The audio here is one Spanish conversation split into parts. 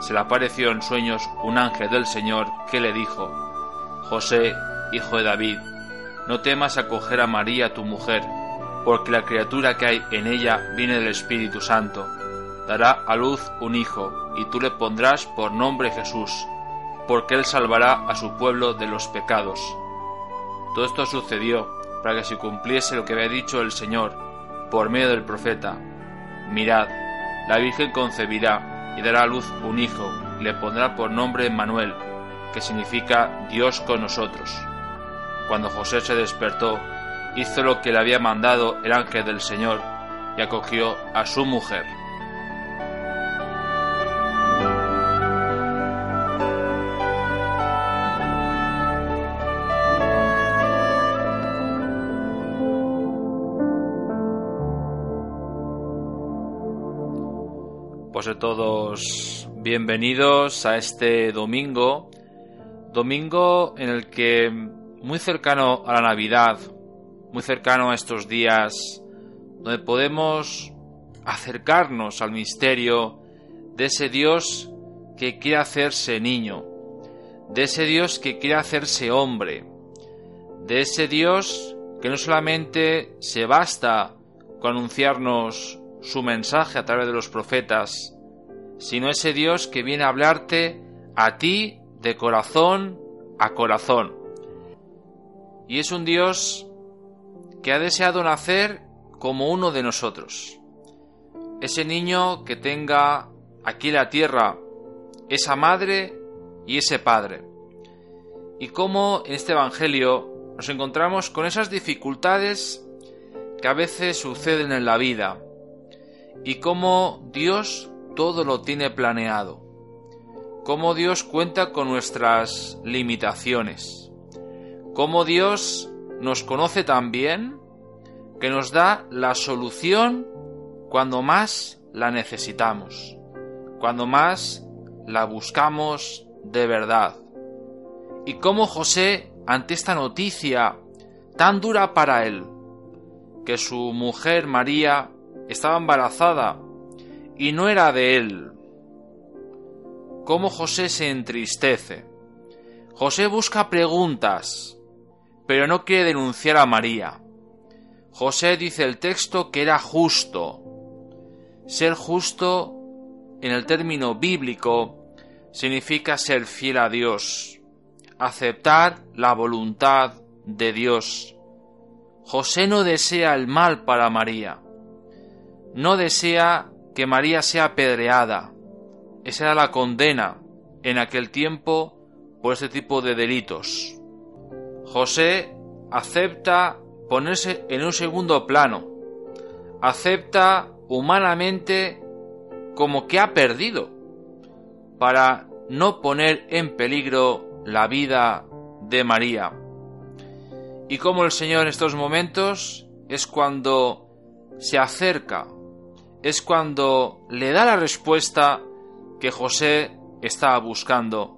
se le apareció en sueños un ángel del Señor que le dijo, José, hijo de David, no temas acoger a María tu mujer, porque la criatura que hay en ella viene del Espíritu Santo. Dará a luz un hijo, y tú le pondrás por nombre Jesús, porque él salvará a su pueblo de los pecados. Todo esto sucedió para que se cumpliese lo que había dicho el Señor por medio del profeta. Mirad, la Virgen concebirá y dará a luz un hijo, y le pondrá por nombre Manuel, que significa Dios con nosotros. Cuando José se despertó, hizo lo que le había mandado el ángel del Señor y acogió a su mujer. Pues todos bienvenidos a este domingo, domingo en el que muy cercano a la Navidad, muy cercano a estos días, donde podemos acercarnos al misterio de ese Dios que quiere hacerse niño, de ese Dios que quiere hacerse hombre, de ese Dios que no solamente se basta con anunciarnos su mensaje a través de los profetas, sino ese Dios que viene a hablarte a ti de corazón a corazón. Y es un Dios que ha deseado nacer como uno de nosotros. Ese niño que tenga aquí la tierra esa madre y ese padre. Y cómo en este Evangelio nos encontramos con esas dificultades que a veces suceden en la vida y cómo Dios todo lo tiene planeado, cómo Dios cuenta con nuestras limitaciones, cómo Dios nos conoce tan bien que nos da la solución cuando más la necesitamos, cuando más la buscamos de verdad. Y cómo José, ante esta noticia tan dura para él, que su mujer María estaba embarazada y no era de él. Cómo José se entristece. José busca preguntas, pero no quiere denunciar a María. José dice el texto que era justo. Ser justo, en el término bíblico, significa ser fiel a Dios, aceptar la voluntad de Dios. José no desea el mal para María no desea que María sea apedreada. Esa era la condena en aquel tiempo por este tipo de delitos. José acepta ponerse en un segundo plano, acepta humanamente como que ha perdido para no poner en peligro la vida de María. Y como el Señor en estos momentos es cuando se acerca es cuando le da la respuesta que José estaba buscando.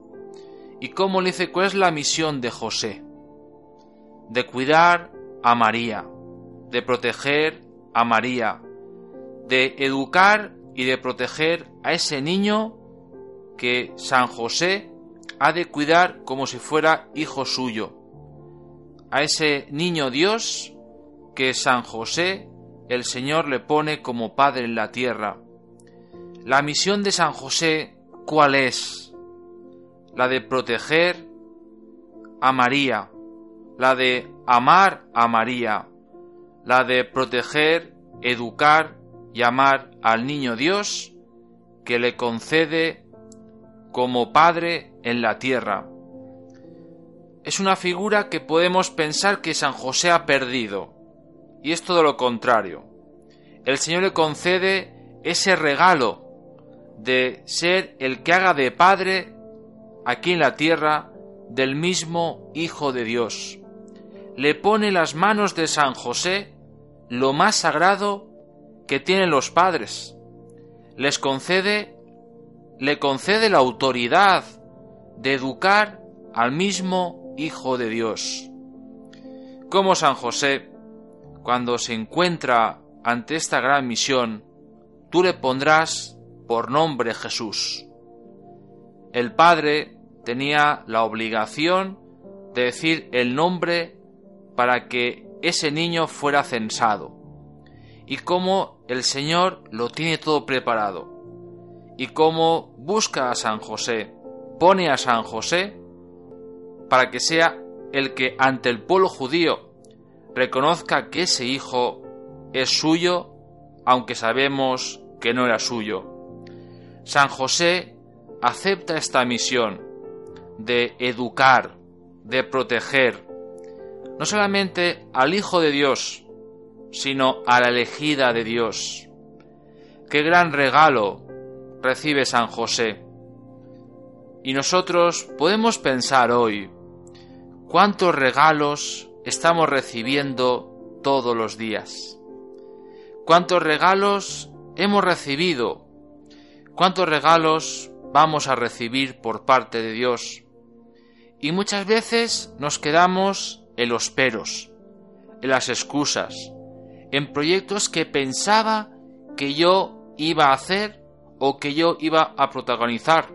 ¿Y cómo le dice cuál es la misión de José? De cuidar a María, de proteger a María, de educar y de proteger a ese niño que San José ha de cuidar como si fuera hijo suyo, a ese niño Dios que San José el Señor le pone como Padre en la tierra. La misión de San José, ¿cuál es? La de proteger a María, la de amar a María, la de proteger, educar y amar al niño Dios que le concede como Padre en la tierra. Es una figura que podemos pensar que San José ha perdido, y es todo lo contrario. El Señor le concede ese regalo de ser el que haga de Padre aquí en la tierra del mismo Hijo de Dios. Le pone las manos de San José lo más sagrado que tienen los padres. Les concede, le concede la autoridad de educar al mismo Hijo de Dios. Como San José, cuando se encuentra ante esta gran misión, tú le pondrás por nombre Jesús. El Padre tenía la obligación de decir el nombre para que ese niño fuera censado. Y cómo el Señor lo tiene todo preparado. Y cómo busca a San José, pone a San José para que sea el que ante el pueblo judío reconozca que ese hijo es suyo, aunque sabemos que no era suyo. San José acepta esta misión de educar, de proteger, no solamente al Hijo de Dios, sino a la elegida de Dios. Qué gran regalo recibe San José. Y nosotros podemos pensar hoy, ¿cuántos regalos estamos recibiendo todos los días? ¿Cuántos regalos hemos recibido? ¿Cuántos regalos vamos a recibir por parte de Dios? Y muchas veces nos quedamos en los peros, en las excusas, en proyectos que pensaba que yo iba a hacer o que yo iba a protagonizar.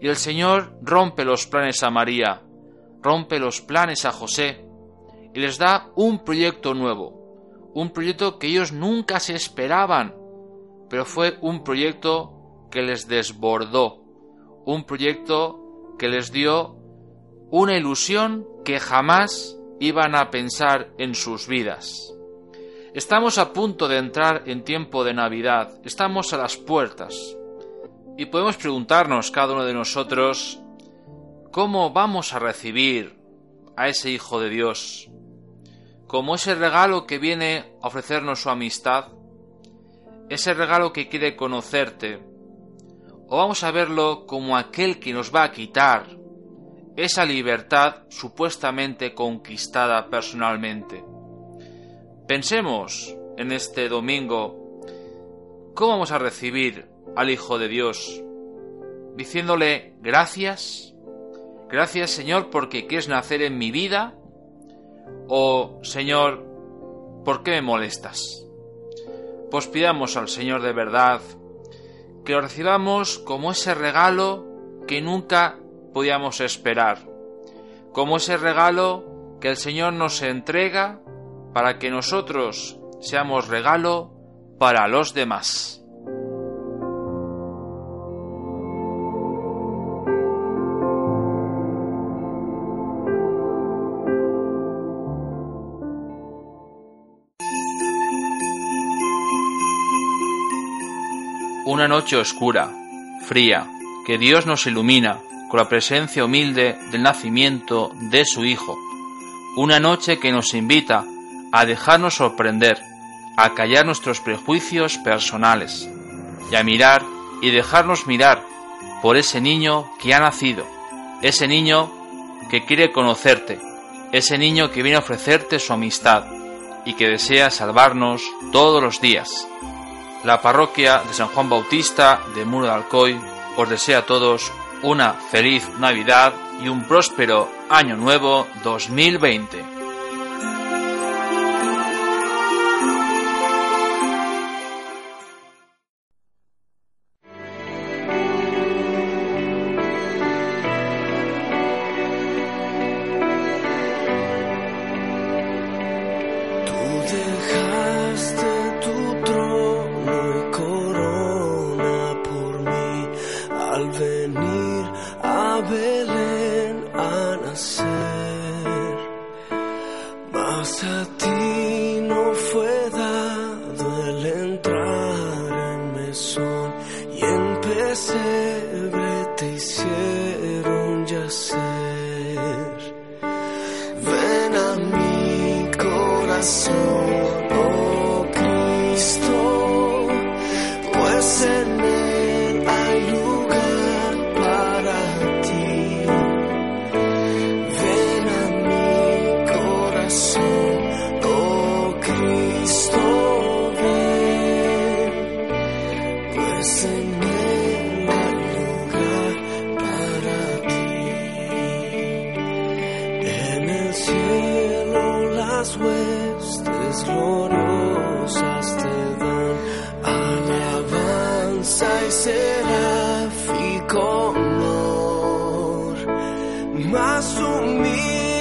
Y el Señor rompe los planes a María, rompe los planes a José y les da un proyecto nuevo, un proyecto que ellos nunca se esperaban, pero fue un proyecto que les desbordó, un proyecto que les dio una ilusión que jamás iban a pensar en sus vidas. Estamos a punto de entrar en tiempo de Navidad, estamos a las puertas, y podemos preguntarnos cada uno de nosotros cómo vamos a recibir a ese Hijo de Dios, como ese regalo que viene a ofrecernos su amistad, ese regalo que quiere conocerte, o vamos a verlo como aquel que nos va a quitar esa libertad supuestamente conquistada personalmente. Pensemos en este domingo cómo vamos a recibir al Hijo de Dios, diciéndole gracias, gracias Señor porque quieres nacer en mi vida, o Señor, ¿por qué me molestas? Pues pidamos al Señor de verdad que lo recibamos como ese regalo que nunca podíamos esperar, como ese regalo que el Señor nos entrega para que nosotros seamos regalo para los demás. Una noche oscura, fría, que Dios nos ilumina con la presencia humilde del nacimiento de su Hijo. Una noche que nos invita a dejarnos sorprender, a callar nuestros prejuicios personales y a mirar y dejarnos mirar por ese niño que ha nacido, ese niño que quiere conocerte, ese niño que viene a ofrecerte su amistad y que desea salvarnos todos los días. La parroquia de San Juan Bautista de Muro de Alcoy os desea a todos una feliz Navidad y un próspero Año Nuevo 2020. Ven a mi assumir.